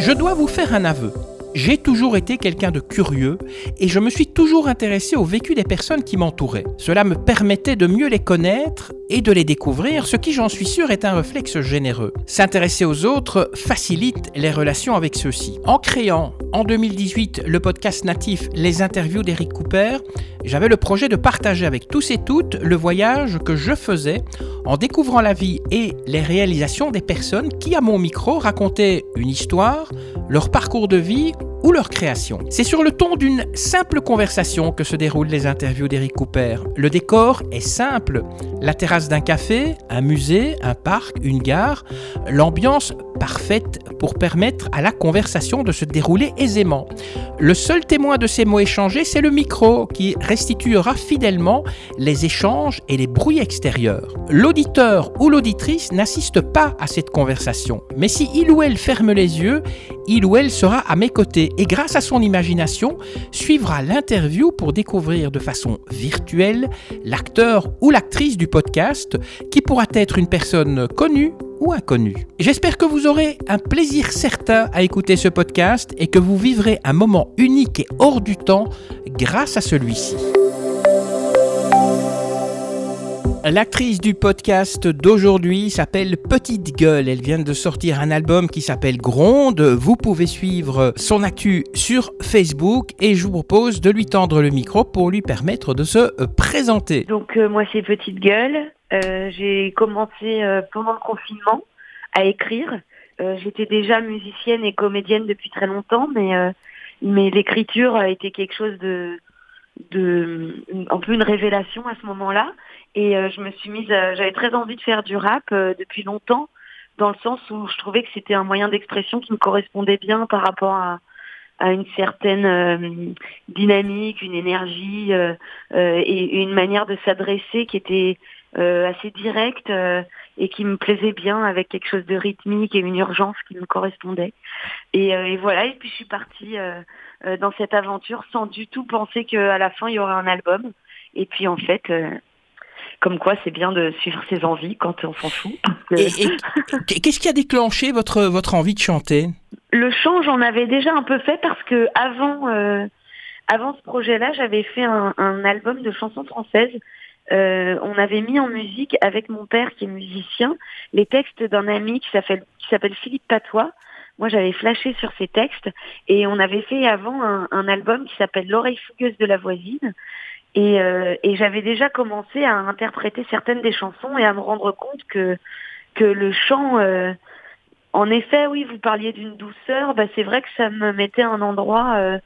Je dois vous faire un aveu. J'ai toujours été quelqu'un de curieux et je me suis toujours intéressé au vécu des personnes qui m'entouraient. Cela me permettait de mieux les connaître et de les découvrir, ce qui j'en suis sûr est un réflexe généreux. S'intéresser aux autres facilite les relations avec ceux-ci. En créant en 2018 le podcast natif Les interviews d'Eric Cooper, j'avais le projet de partager avec tous et toutes le voyage que je faisais en découvrant la vie et les réalisations des personnes qui, à mon micro, racontaient une histoire, leur parcours de vie ou leur création. C'est sur le ton d'une simple conversation que se déroulent les interviews d'Eric Cooper. Le décor est simple. La terrasse d'un café, un musée, un parc, une gare, l'ambiance parfaite pour permettre à la conversation de se dérouler aisément. Le seul témoin de ces mots échangés, c'est le micro qui restituera fidèlement les échanges et les bruits extérieurs. L'auditeur ou l'auditrice n'assiste pas à cette conversation, mais si il ou elle ferme les yeux, il ou elle sera à mes côtés et grâce à son imagination suivra l'interview pour découvrir de façon virtuelle l'acteur ou l'actrice du podcast qui pourra être une personne connue ou inconnue. J'espère que vous aurez un plaisir certain à écouter ce podcast et que vous vivrez un moment unique et hors du temps grâce à celui-ci. L'actrice du podcast d'aujourd'hui s'appelle Petite Gueule. Elle vient de sortir un album qui s'appelle Gronde. Vous pouvez suivre son actu sur Facebook et je vous propose de lui tendre le micro pour lui permettre de se euh, présenter. Donc euh, moi c'est Petite Gueule. Euh, j'ai commencé pendant le confinement à écrire. J'étais déjà musicienne et comédienne depuis très longtemps, mais mais l'écriture a été quelque chose de de un peu une révélation à ce moment-là. Et euh, je me suis mise, j'avais très envie de faire du rap euh, depuis longtemps, dans le sens où je trouvais que c'était un moyen d'expression qui me correspondait bien par rapport à, à une certaine euh, dynamique, une énergie et une manière de s'adresser qui était assez directe et qui me plaisait bien avec quelque chose de rythmique et une urgence qui me correspondait. Et, et voilà, et puis je suis partie dans cette aventure sans du tout penser qu'à la fin il y aurait un album. Et puis en fait, comme quoi c'est bien de suivre ses envies quand on s'en fout. qu'est-ce qui a déclenché votre, votre envie de chanter? Le chant, j'en avais déjà un peu fait parce que avant, euh, avant ce projet-là, j'avais fait un, album de chansons françaises. Euh, on avait mis en musique avec mon père qui est musicien les textes d'un ami qui s'appelle qui s'appelle Philippe Patois. Moi, j'avais flashé sur ces textes et on avait fait avant un, un album qui s'appelle L'oreille fougueuse de la voisine euh, et, j'avais déjà commencé à interpréter certaines des chansons et à me rendre compte que, que le chant, euh, en effet, oui, vous parliez d'une douceur, bah, c'est vrai que ça me mettait un endroit,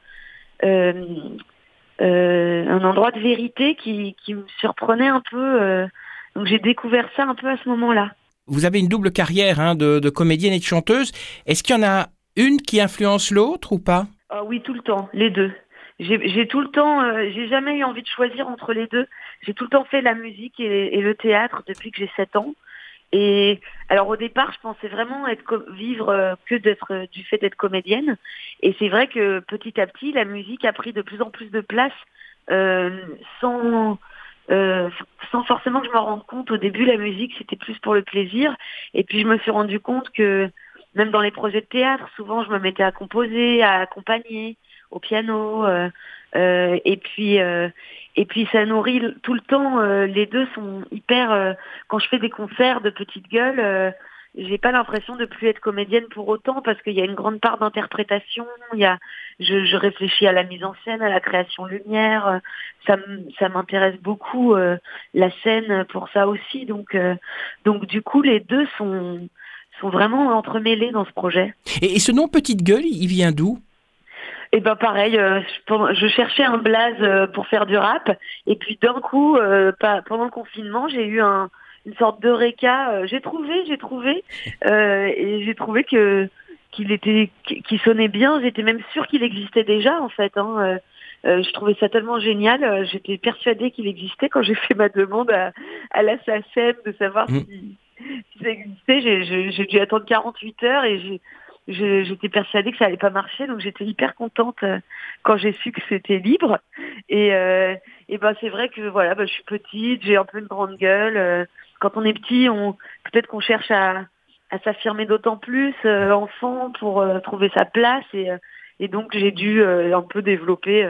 euh, un endroit de vérité qui, qui me surprenait un peu. donc j'ai découvert ça un peu à ce moment-là. Vous avez une double carrière hein, de, de comédienne et de chanteuse. Est-ce qu'il y en a une qui influence l'autre ou pas? Ah Oui, tout le temps, les deux j'ai tout le temps, euh, j'ai jamais eu envie de choisir entre les deux. J'ai tout le temps fait la musique et, le théâtre depuis que j'ai 7 ans. Et alors au départ, je pensais vraiment être vivre euh, que d'être euh, du fait d'être comédienne. Et c'est vrai que petit à petit, la musique a pris de plus en plus de place sans sans forcément que je me rende compte. Au début, la musique c'était plus pour le plaisir. Et puis je me suis rendu compte que même dans les projets de théâtre, souvent je me mettais à composer, à accompagner au piano. Euh, euh, et puis euh, et puis ça nourrit tout le temps. les deux sont hyper. quand je fais des concerts de petite gueule, j'ai pas l'impression de plus être comédienne pour autant parce qu'il y a une grande part d'interprétation. Il y a, je, réfléchis à la mise en scène, à la création lumière. Ça, ça m'intéresse beaucoup la scène pour ça aussi. Donc, donc du coup, les deux sont sont vraiment entremêlés dans ce projet. Et, et ce nom Petite Gueule, il vient d'où? Et ben pareil, euh, je, cherchais un blaze euh, pour faire du rap, et puis d'un coup, euh, pendant le confinement, j'ai eu un, une sorte de réca. j'ai trouvé, j'ai trouvé, et j'ai trouvé que qu'il était, qu'il sonnait bien. J'étais même sûre qu'il existait déjà en fait. Hein, je trouvais ça tellement génial. J'étais persuadée qu'il existait quand j'ai fait ma demande à, à la SACEM de savoir mmh. si, si, ça existait. J'ai dû attendre 48 heures et j'ai j'étais persuadée que ça allait pas marcher, donc j'étais hyper contente euh, quand j'ai su que c'était libre. Et, euh, et ben c'est vrai que voilà, ben, je suis petite, j'ai un peu une grande gueule. Euh, quand on est petit, on peut-être qu'on cherche à, à s'affirmer d'autant plus enfant pour trouver sa place et, et donc j'ai dû un peu développer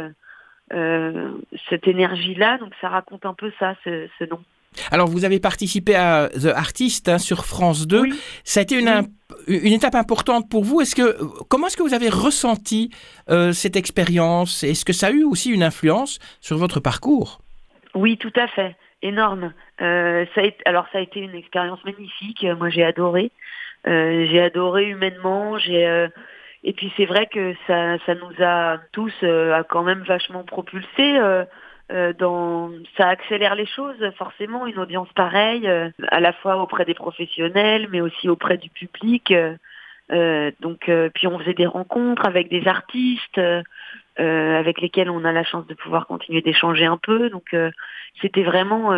cette énergie-là. Donc ça raconte un peu ça, ce, ce nom. Alors, vous avez participé à The Artist hein, sur France 2. Ça a été une, une, étape importante pour vous. Est-ce que, comment est-ce que vous avez ressenti euh, cette expérience? Est-ce que ça a eu aussi une influence sur votre parcours? Oui, tout à fait. Énorme. Euh, ça a été, alors, ça a été une expérience magnifique. Moi, j'ai adoré. Euh, j'ai adoré humainement. J'ai et puis c'est vrai que ça, ça nous a tous a quand même vachement propulsés dans, ça accélère les choses forcément une audience pareille euh, à la fois auprès des professionnels mais aussi auprès du public euh, donc puis on faisait des rencontres avec des artistes avec lesquels on a la chance de pouvoir continuer d'échanger un peu donc c'était vraiment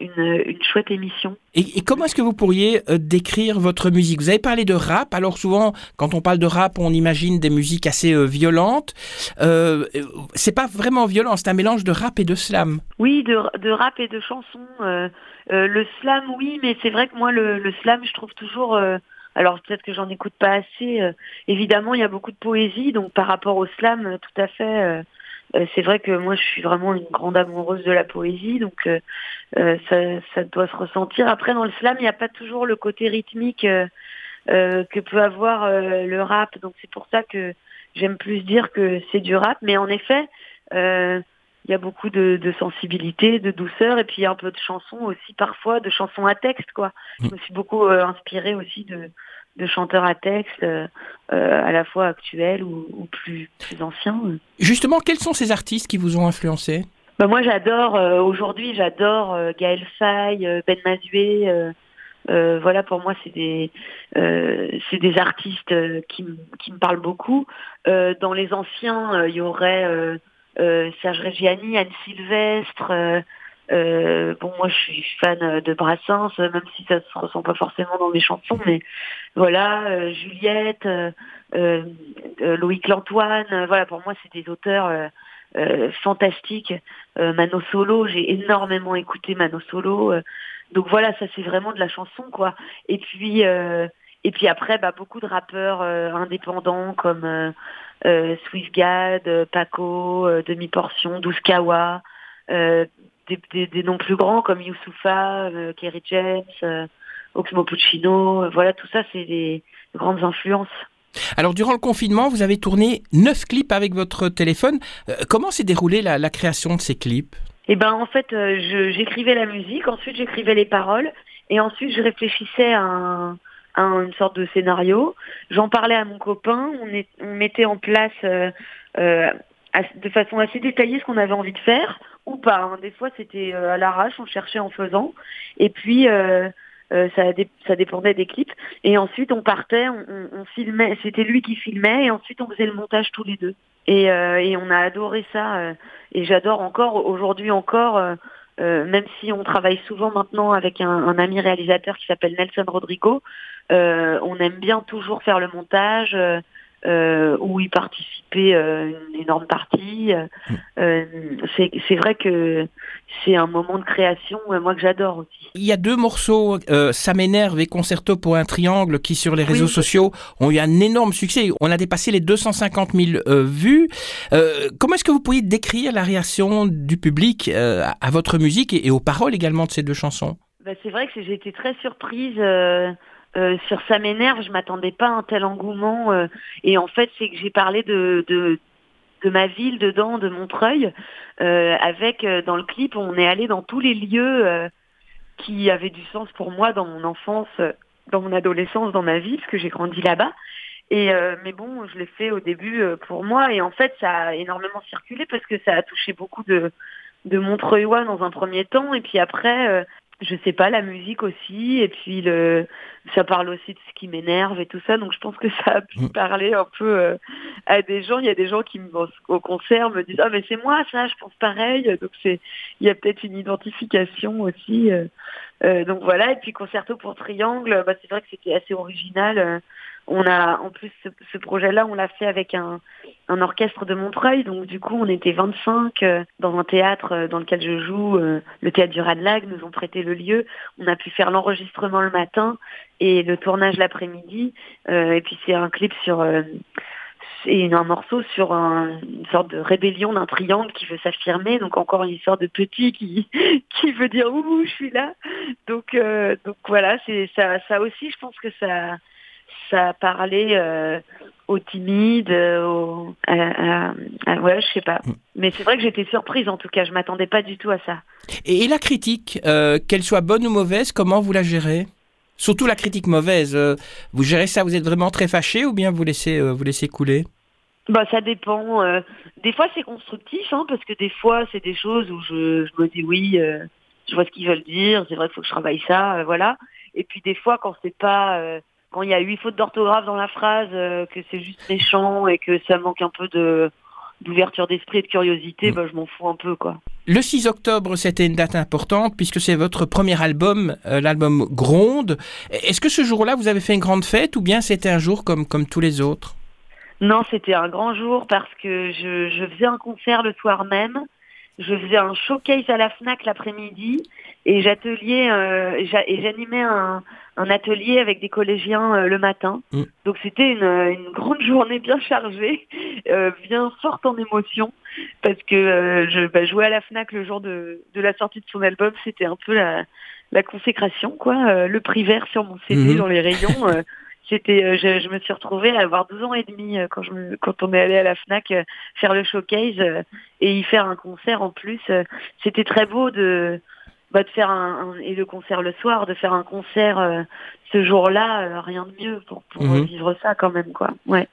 une, chouette émission. Et, comment est-ce que vous pourriez euh, décrire votre musique? Vous avez parlé de rap, alors souvent quand on parle de rap, on imagine des musiques assez euh, violentes. Euh, c'est pas vraiment violent, c'est un mélange de rap et de slam. Oui, de, rap et de chansons. le slam, oui, mais c'est vrai que moi le, slam, je trouve toujours... alors peut-être que j'en écoute pas assez. évidemment, il y a beaucoup de poésie, donc par rapport au slam, tout à fait euh, c'est vrai que moi je suis vraiment une grande amoureuse de la poésie, donc euh, euh, ça, ça, doit se ressentir. Après dans le slam, il n'y a pas toujours le côté rythmique que peut avoir le rap, donc c'est pour ça que j'aime plus dire que c'est du rap. Mais en effet, il y a beaucoup de, de, sensibilité, de douceur, et puis il y a un peu de chansons aussi parfois, de chansons à texte quoi. Je me suis beaucoup inspirée aussi de de chanteurs à texte, euh, euh, à la fois actuels ou, plus, plus anciens. Justement, quels sont ces artistes qui vous ont influencé? Bah moi j'adore, euh, aujourd'hui j'adore Gaël Faye, Ben Mazué, voilà pour moi c'est des c'est des artistes qui, qui me parlent beaucoup. dans les anciens, il y aurait Serge Reggiani, Anne Sylvestre, euh, bon, moi, je suis fan de Brassens, même si ça se ressent pas forcément dans mes chansons, mais voilà, euh, Juliette, euh, euh Loïc Lantoine, voilà, pour moi, c'est des auteurs fantastiques. Mano Solo, j'ai énormément écouté Mano Solo, donc voilà, ça c'est vraiment de la chanson, quoi. Et puis, et puis après, bah, beaucoup de rappeurs indépendants comme euh, Swissgad, Paco, Demi Portion, Douskawa. Euh, des, noms plus grands comme Youssoufa, euh, Kerry James, euh, Oxmo Puccino, euh, voilà, tout ça, c'est des grandes influences. Alors, durant le confinement, vous avez tourné neuf clips avec votre téléphone. comment s'est déroulée la, création de ces clips? Eh ben, en fait, j'écrivais la musique, ensuite j'écrivais les paroles, et ensuite je réfléchissais à, une sorte de scénario. J'en parlais à mon copain, on, on mettait en place de façon assez détaillée ce qu'on avait envie de faire ou pas. Hein. Des fois, c'était euh, à l'arrache, on cherchait en faisant. Et puis, euh, euh, ça, dépendait des clips. Et ensuite, on partait, on, filmait. C'était lui qui filmait, et ensuite, on faisait le montage tous les deux. Et, on a adoré ça. et j'adore encore, aujourd'hui encore, même si on travaille souvent maintenant avec un ami réalisateur qui s'appelle Nelson Rodrigo, on aime bien toujours faire le montage euh, où il participait euh, une énorme partie. Mm. Euh, c'est vrai que c'est un moment de création, euh, moi que j'adore aussi. Il y a deux morceaux, Ça m'énerve et Concerto pour un triangle, qui sur les réseaux sociaux ont eu un énorme succès. On a dépassé les 250 000 vues. comment est-ce que vous pourriez décrire la réaction du public à votre musique et, aux paroles également de ces deux chansons? Bah, C'est vrai que j'ai été très surprise. Euh, sur ça m'énerve, je m'attendais pas à un tel engouement. Euh, et en fait, c'est que j'ai parlé de, ma ville dedans, de Montreuil. Euh, avec dans le clip, on est allé dans tous les lieux qui avaient du sens pour moi dans mon enfance, dans mon adolescence, dans ma vie, parce que j'ai grandi là-bas. Et mais bon, je l'ai fait au début pour moi. Et en fait, ça a énormément circulé parce que ça a touché beaucoup de de Montreuilois dans un premier temps. Et puis après je sais pas, la musique aussi, et puis le, ça parle aussi de ce qui m'énerve et tout ça, donc je pense que ça a pu mm. parler un peu euh, à des gens. Il y a des gens qui au concert me disent ah mais c'est moi ça, je pense pareil, donc c'est, il y a peut-être une identification aussi. Euh, euh, donc voilà, et puis concerto pour triangle, bah, c'est vrai que c'était assez original. On a en plus ce, projet-là, on l'a fait avec un, un, orchestre de Montreuil, donc du coup on était 25 euh, dans un théâtre euh, dans lequel je joue, euh, le théâtre du Radlag, nous ont prêté le lieu. On a pu faire l'enregistrement le matin et le tournage l'après-midi. et puis c'est un clip sur et un morceau sur une sorte de rébellion d'un triangle qui veut s'affirmer, donc encore une histoire de petit qui qui veut dire ouh je suis là. Donc donc voilà, c'est ça ça aussi je pense que ça ça parlé euh, aux timides, aux, ouais, je sais pas. Mm. Mais c'est vrai que j'étais surprise en tout cas, je m'attendais pas du tout à ça. Et, la critique, euh, qu'elle soit bonne ou mauvaise, comment vous la gérez? Surtout la critique mauvaise, euh, vous gérez ça, vous êtes vraiment très fâché ou bien vous laissez, vous laissez couler? Bah ça dépend. des fois c'est constructif, hein, parce que des fois c'est des choses où je, je me dis oui, je vois ce qu'ils veulent dire, c'est vrai qu'il faut que je travaille ça, voilà. Et puis des fois quand c'est pas quand il y a huit fautes d'orthographe dans la phrase, euh, que c'est juste méchant et que ça manque un peu de d'ouverture d'esprit et de curiosité, mm. bah, je m'en fous un peu quoi. Le 6 octobre, c'était une date importante puisque c'est votre premier album, euh, l'album Gronde. Est-ce que ce jour-là, vous avez fait une grande fête ou bien c'était un jour comme, comme tous les autres? Non, c'était un grand jour parce que je, je faisais un concert le soir même je faisais un showcase à la FNAC l'après-midi et j'atelier euh, et j'animais un, un, atelier avec des collégiens euh, le matin. Mm. Donc c'était une, une, grande journée bien chargée, euh, bien forte en émotion parce que euh, je bah, jouais à la FNAC le jour de, de la sortie de son album, c'était un peu la, la consécration quoi, euh, le prix vert sur mon CD mm-hmm. dans les rayons. C'était, euh, je, je, me suis retrouvée à avoir 12 ans et demi euh, quand, je me, quand on est allé à la Fnac euh, faire le showcase et y faire un concert en plus. C'était très beau de, bah, de faire un, et le concert le soir, de faire un concert ce jour-là, rien de mieux pour, pour mhm. vivre ça quand même quoi. Ouais.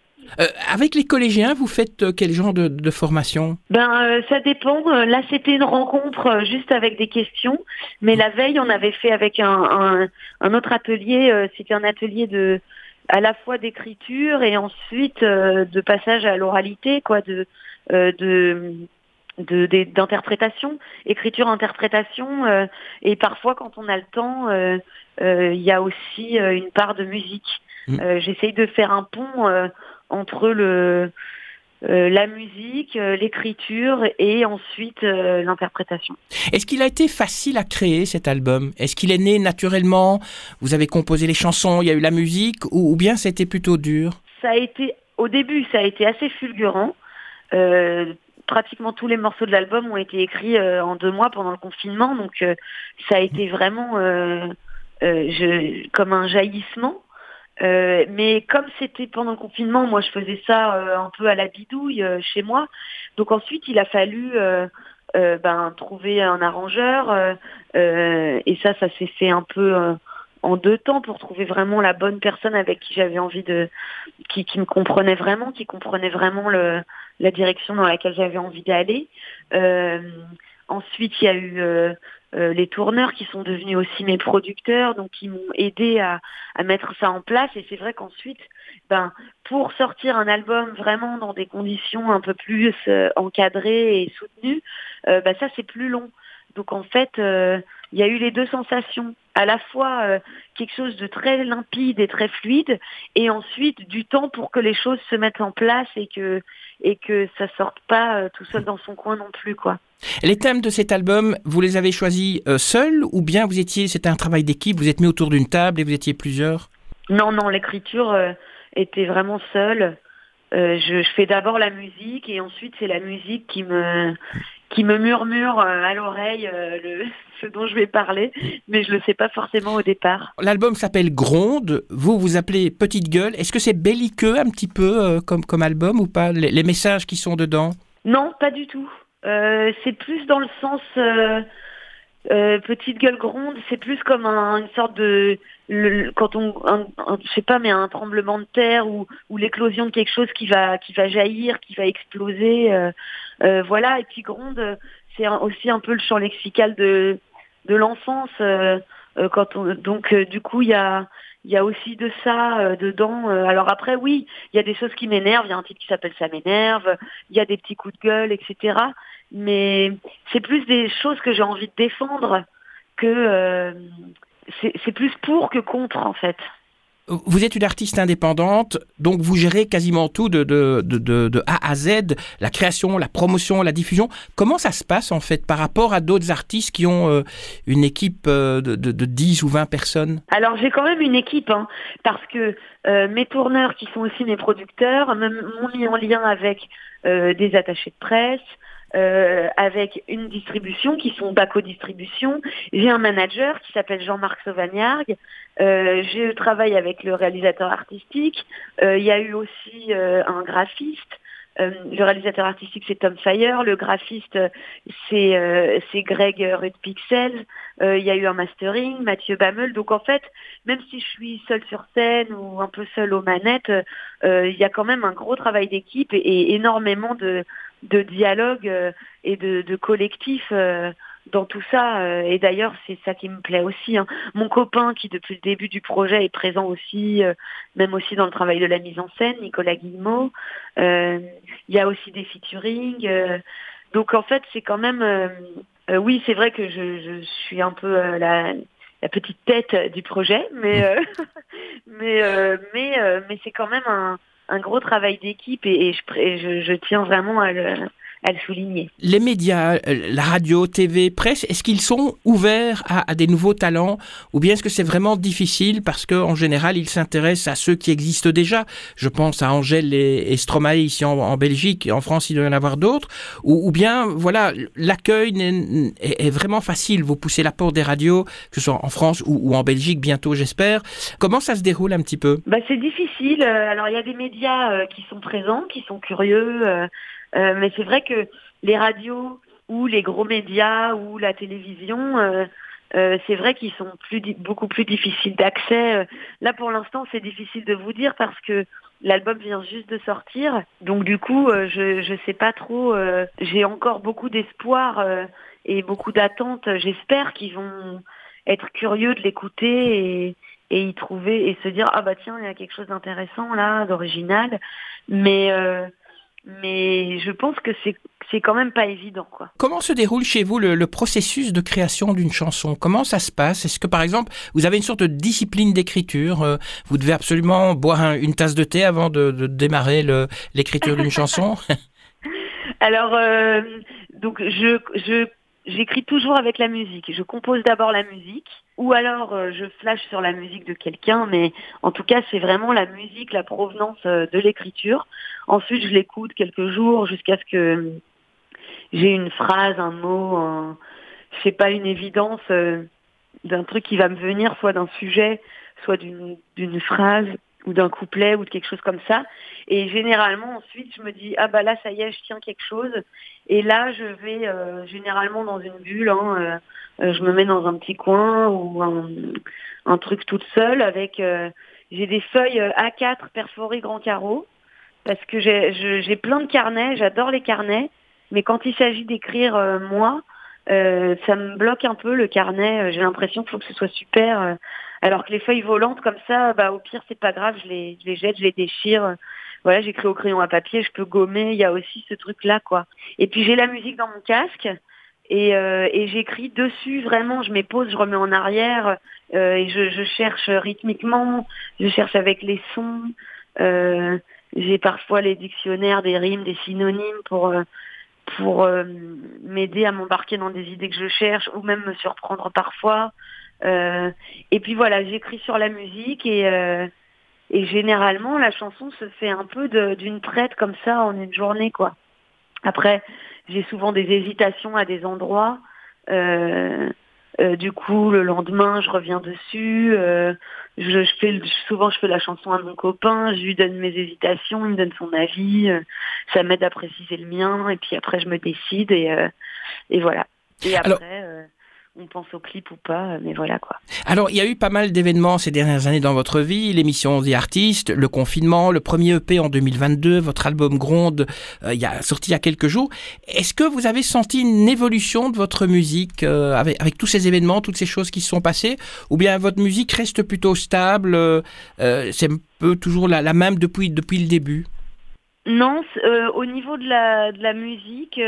avec les collégiens, vous faites quel genre de, de formation? Ben ça dépend. Là c'était une rencontre juste avec des questions, mais la veille on avait fait avec un, un, un autre atelier. c'était un atelier de à la fois d'écriture et ensuite euh, de passage à l'oralité, quoi, de euh, de d'interprétation, écriture, interprétation, euh, et parfois quand on a le temps, il y a aussi une part de musique. Mmh. J'essaye de faire un pont entre le euh, la musique, euh, l'écriture et ensuite euh, l'interprétation. Est-ce qu'il a été facile à créer cet album? Est-ce qu'il est né naturellement? Vous avez composé les chansons, il y a eu la musique ou, bien c'était plutôt dur? Ça a été, au début, ça a été assez fulgurant. pratiquement tous les morceaux de l'album ont été écrits en deux mois pendant le confinement, donc ça a été vraiment je, comme un jaillissement. Euh, mais comme c'était pendant le confinement, moi je faisais ça euh, un peu à la bidouille euh, chez moi. Donc ensuite il a fallu ben, trouver un arrangeur et ça ça s'est fait un peu en deux temps pour trouver vraiment la bonne personne avec qui j'avais envie de qui, qui, me comprenait vraiment, qui comprenait vraiment le, la direction dans laquelle j'avais envie d'aller. ensuite il y a eu euh, les tourneurs qui sont devenus aussi mes producteurs, donc qui m'ont aidé à, mettre ça en place. Et c'est vrai qu'ensuite, ben, pour sortir un album vraiment dans des conditions un peu plus euh, encadrées et soutenues, euh, ben, ça c'est plus long. Donc en fait, il y a eu les deux sensations, à la fois quelque chose de très limpide et très fluide, et ensuite du temps pour que les choses se mettent en place et que et que ça sorte pas tout seul dans son coin non plus, quoi. Les thèmes de cet album, vous les avez choisis euh, seuls ou bien vous étiez, c'était un travail d'équipe, vous êtes mis autour d'une table et vous étiez plusieurs? Non, non, l'écriture euh, était vraiment seule. Euh, je, fais d'abord la musique et ensuite c'est la musique qui me qui me murmure à l'oreille ce dont je vais parler, mais je ne le sais pas forcément au départ. L'album s'appelle Gronde, vous vous appelez Petite Gueule. Est-ce que c'est belliqueux un petit peu comme, comme album ou pas, les messages qui sont dedans? Non, pas du tout. Euh, c'est plus dans le sens euh, euh, petite gueule gronde, c'est plus comme une sorte de quand on je sais pas mais un tremblement de terre ou, ou l'éclosion de quelque chose qui va qui va jaillir, qui va exploser, voilà. Et puis gronde, c'est aussi un peu le champ lexical de de l'enfance. quand on, donc du coup il y a y a aussi de ça dedans. alors après, oui, il y a des choses qui m'énervent. Il y a un titre qui s'appelle Ça m'énerve. Il y a des petits coups de gueule, etc mais c'est plus des choses que j'ai envie de défendre que euh, c'est plus pour que contre en fait. Vous êtes une artiste indépendante, donc vous gérez quasiment tout de, de, de, de, A à Z, la création, la promotion, la diffusion. Comment ça se passe en fait par rapport à d'autres artistes qui ont euh, une équipe euh, de, de, 10 ou 20 personnes? Alors j'ai quand même une équipe, hein, parce que euh, mes tourneurs qui sont aussi mes producteurs m'ont mis en lien avec des attachés de presse, euh, avec une distribution qui sont Baco Distribution. J'ai un manager qui s'appelle Jean-Marc Sauvagnargues. Euh, je travaille avec le réalisateur artistique. Euh, il y a eu aussi euh, un graphiste. le réalisateur artistique c'est Tom Fire, le graphiste c'est c'est Greg Rudpixel. Il y a eu un mastering, Mathieu Bammel. Donc en fait, même si je suis seule sur scène ou un peu seule aux manettes, il y a quand même un gros travail d'équipe et énormément de de dialogue euh, et de, de collectif euh, dans tout ça. Euh, et d'ailleurs, c'est ça qui me plaît aussi. Hein. Mon copain, qui depuis le début du projet est présent aussi, même aussi dans le travail de la mise en scène, Nicolas Guillemot. Il y a aussi des featuring. donc en fait, c'est quand même... oui, c'est vrai que je, je, suis un peu la, la petite tête du projet, mais mais mais mais c'est quand même un un gros travail d'équipe et, je, je, tiens vraiment à le, à le souligner. Les médias, euh, la radio, TV, presse, est-ce qu'ils sont ouverts à, des nouveaux talents ou bien est-ce que c'est vraiment difficile parce qu'en général ils s'intéressent à ceux qui existent déjà? Je pense à Angèle et, Stromae ici en, Belgique, en France il doit y en avoir d'autres. Ou, bien voilà, l'accueil est, vraiment facile. Vous poussez la porte des radios, que ce soit en France ou, en Belgique bientôt j'espère. Comment ça se déroule un petit peu? Bah, C'est difficile. Euh, alors il y a des médias euh, qui sont présents, qui sont curieux. Euh, mais c'est vrai que les radios ou les gros médias ou la télévision, euh, euh, c'est vrai qu'ils sont plus, beaucoup plus difficiles d'accès. Là, pour l'instant, c'est difficile de vous dire parce que l'album vient juste de sortir. Donc, du coup, je ne sais pas trop. J'ai encore beaucoup d'espoir et beaucoup d'attentes. J'espère qu'ils vont être curieux de l'écouter et, et y trouver et se dire ah bah tiens il y a quelque chose d'intéressant là d'original mais mais je pense que c'est c'est quand même pas évident quoi. Comment se déroule chez vous le, le processus de création d'une chanson? Comment ça se passe? Est-ce que par exemple vous avez une sorte de discipline d'écriture euh, Vous devez absolument boire une tasse de thé avant de, de démarrer l'écriture d'une chanson? Alors euh, donc je je j'écris toujours avec la musique. Je compose d'abord la musique, ou alors euh, je flash sur la musique de quelqu'un, mais en tout cas c'est vraiment la musique, la provenance euh, de l'écriture. Ensuite je l'écoute quelques jours jusqu'à ce que j'ai une phrase, un mot, un, je pas, une évidence euh, d'un truc qui va me venir, soit d'un sujet, soit d'une phrase ou d'un couplet ou de quelque chose comme ça. Et généralement ensuite je me dis ah bah là ça y est je tiens quelque chose et là je vais euh, généralement dans une bulle, hein, euh, je me mets dans un petit coin ou un, un truc toute seule avec euh, j'ai des feuilles A4 perforées grand carreau parce que j'ai plein de carnets, j'adore les carnets, mais quand il s'agit d'écrire moi, ça me bloque un peu le carnet. J'ai l'impression qu'il faut que ce soit super. Alors que les feuilles volantes comme ça, bah au pire c'est pas grave, je les, je les jette, je les déchire voilà, j'écris au crayon à papier, je peux gommer, il y a aussi ce truc-là, quoi. Et puis j'ai la musique dans mon casque et, euh, j'écris dessus, vraiment, je mets je remets en arrière euh, et je, cherche rythmiquement, je cherche avec les sons. Euh, j'ai parfois les dictionnaires, des rimes, des synonymes pour m'aider à m'embarquer dans des idées que je cherche ou même me surprendre parfois. Euh, et puis voilà, j'écris sur la musique et et généralement, la chanson se fait un peu d'une traite comme ça en une journée, quoi. Après, j'ai souvent des hésitations à des endroits. Euh, euh, du coup, le lendemain, je reviens dessus. Euh, je, je, fais souvent, je fais la chanson à mon copain. Je lui donne mes hésitations, il me donne son avis. ça m'aide à préciser le mien. Et puis après, je me décide et, et voilà. Et après on pense au clip ou pas, mais voilà quoi. Alors, il y a eu pas mal d'événements ces dernières années dans votre vie, l'émission The Artist, le confinement, le premier EP en 2022, votre album Gronde, euh, il y a sorti il y a quelques jours. Est-ce que vous avez senti une évolution de votre musique euh, avec, avec, tous ces événements, toutes ces choses qui se sont passées, ou bien votre musique reste plutôt stable, euh, c'est un peu toujours la, la, même depuis, depuis le début? Non, au niveau de la, de la musique,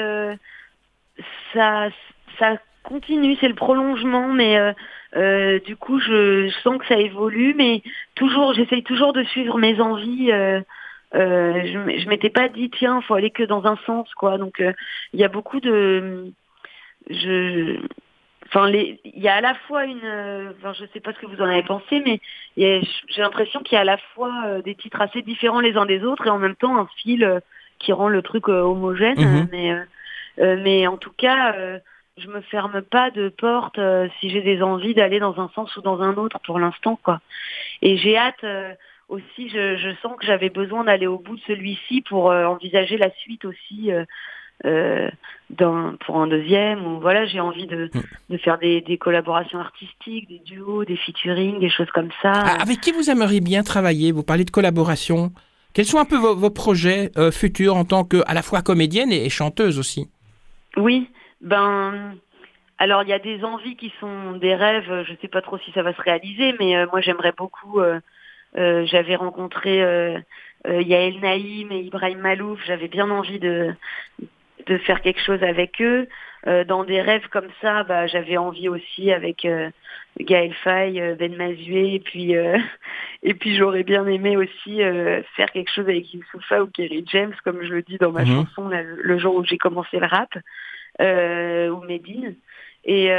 ça, ça continue, c'est le prolongement, mais euh, du coup, je, sens que ça évolue, mais toujours, j'essaye toujours de suivre mes envies. je, je m'étais pas dit tiens, faut aller que dans un sens, quoi. Donc, il y a beaucoup de, je, Enfin, il y a à la fois une, euh, enfin, je sais pas ce que vous en avez pensé, mais j'ai l'impression qu'il y a à la fois euh, des titres assez différents les uns des autres et en même temps un fil euh, qui rend le truc homogène. Mhm. Mais, mais en tout cas, je me ferme pas de porte si j'ai des envies d'aller dans un sens ou dans un autre pour l'instant, quoi. Et j'ai hâte aussi. Je, je, sens que j'avais besoin d'aller au bout de celui-ci pour envisager la suite aussi euh, pour un deuxième ou voilà j'ai envie de, mm. de faire des, des, collaborations artistiques des duos des featuring des choses comme ça ah, avec qui vous aimeriez bien travailler? Vous parlez de collaboration quels sont un peu vos, projets euh, futurs en tant que à la fois comédienne et, chanteuse aussi? Oui ben alors il y a des envies qui sont des rêves je sais pas trop si ça va se réaliser mais euh, moi j'aimerais beaucoup euh, j'avais rencontré Yael Naïm et Ibrahim Malouf j'avais bien envie de de faire quelque chose avec eux. Euh, dans des rêves comme ça, bah, j'avais envie aussi avec euh, Gaël Faye, euh, Ben Mazué, et puis et puis j'aurais bien aimé aussi faire quelque chose avec Youssoufa ou Kerry James, comme je le dis dans ma mhm. chanson le jour où j'ai commencé le rap, ou Medine. Et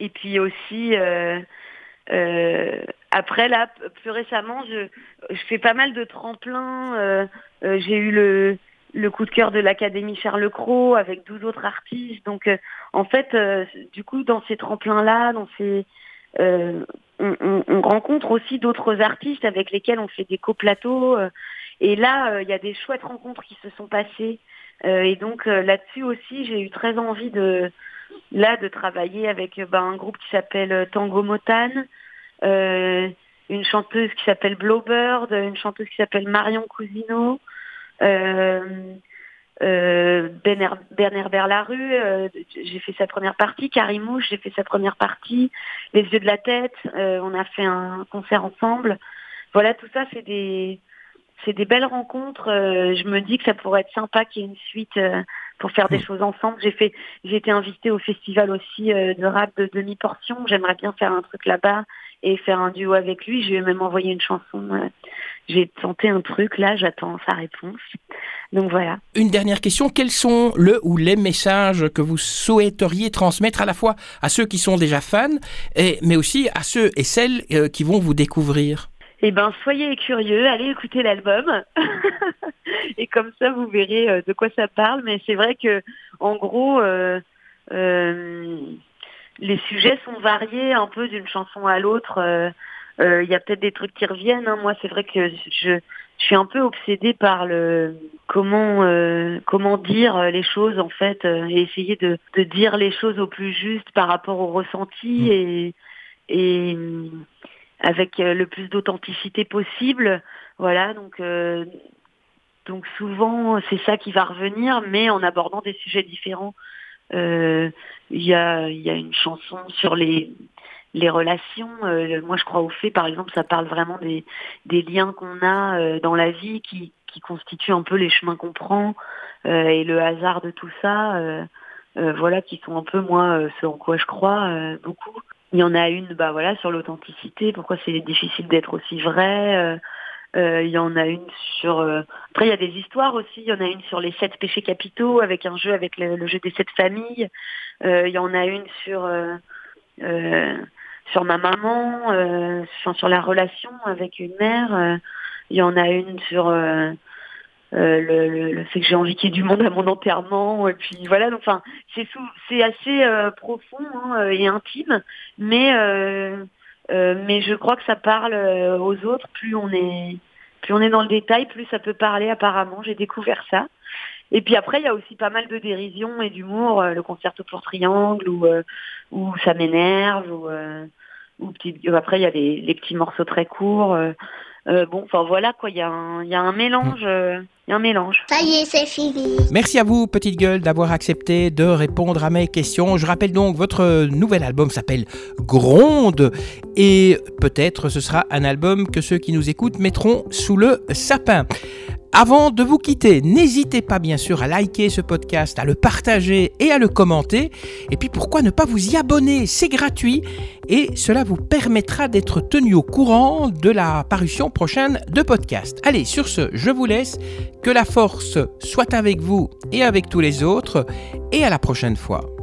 et puis aussi après là, plus récemment, je je fais pas mal de tremplins. j'ai eu le le coup de cœur de l'Académie Charles Cros avec 12 autres artistes. Donc, euh, en fait, euh, du coup, dans ces tremplins-là, dans ces, euh, on, rencontre aussi d'autres artistes avec lesquels on fait des coplateaux. et là, il y a des chouettes rencontres qui se sont passées. Et donc, là-dessus aussi, j'ai eu très envie de, là, de travailler avec ben, un groupe qui s'appelle Tango Motane. une chanteuse qui s'appelle Blowbird, une chanteuse qui s'appelle Marion Cousino, euh, euh, Bernard Berlarue, euh, j'ai fait sa première partie. Karimouche, j'ai fait sa première partie. Les yeux de la tête, on a fait un concert ensemble. Voilà, tout ça, c'est des, c'est des belles rencontres. je me dis que ça pourrait être sympa qu'il y ait une suite pour faire des mm. choses ensemble. J'ai fait, j'ai été invitée au festival aussi de rap de demi portion. J'aimerais bien faire un truc là-bas et faire un duo avec lui. Je lui ai même envoyé une chanson j'ai tenté un truc, là j'attends sa réponse. Donc voilà. Une dernière question, quels sont le ou les messages que vous souhaiteriez transmettre à la fois à ceux qui sont déjà fans, et, mais aussi à ceux et celles euh, qui vont vous découvrir? Eh ben, soyez curieux, allez écouter l'album, et comme ça vous verrez euh, de quoi ça parle. Mais c'est vrai que, en gros, euh, les sujets sont variés un peu d'une chanson à l'autre. Euh, il y a peut-être des trucs qui reviennent. Hein. Moi, c'est vrai que je, je suis un peu obsédée par le comment euh, comment dire les choses en fait euh, et essayer de, de dire les choses au plus juste par rapport au ressenti et et avec le plus d'authenticité possible. Voilà, donc donc souvent c'est ça qui va revenir, mais en abordant des sujets différents. Il y a y a une chanson sur les les relations. Euh, moi, je crois au fait, par exemple, ça parle vraiment des, des liens qu'on a euh, dans la vie qui, qui constituent un peu les chemins qu'on prend euh, et le hasard de tout ça. voilà, qui sont un peu moi ce en quoi je crois beaucoup. Il y en a une, bah voilà, sur l'authenticité. Pourquoi c'est difficile d'être aussi vrai. il y en a une sur. Après, il y a des histoires aussi. Il y en a une sur les sept péchés capitaux avec un jeu avec le, jeu des sept familles. il y en a une sur sur ma maman, euh, sur, la relation avec une mère. Euh, il y en a une sur euh, le, le, fait que j'ai envie qu'il y ait du monde à mon enterrement. Et puis voilà, donc, enfin, c'est c'est assez profond hein, et intime, mais mais je crois que ça parle aux autres. Plus on est plus on est dans le détail, plus ça peut parler apparemment. J'ai découvert ça. Et puis après, il y a aussi pas mal de dérision et d'humour, le concerto pour triangle ou, ou ça m'énerve ou après il y a les, les, petits morceaux très courts. Euh, euh, bon, enfin voilà quoi, il y, a un, y a un mélange. Euh, il y a un mélange. Ça y est, c'est fini. Merci à vous, Petite Gueule, d'avoir accepté de répondre à mes questions. Je rappelle donc, votre nouvel album s'appelle Gronde. Et peut-être ce sera un album que ceux qui nous écoutent mettront sous le sapin. Avant de vous quitter, n'hésitez pas bien sûr à liker ce podcast, à le partager et à le commenter. Et puis pourquoi ne pas vous y abonner? C'est gratuit et cela vous permettra d'être tenu au courant de la parution prochaine de podcast. Allez, sur ce, je vous laisse. Que la force soit avec vous et avec tous les autres. Et à la prochaine fois.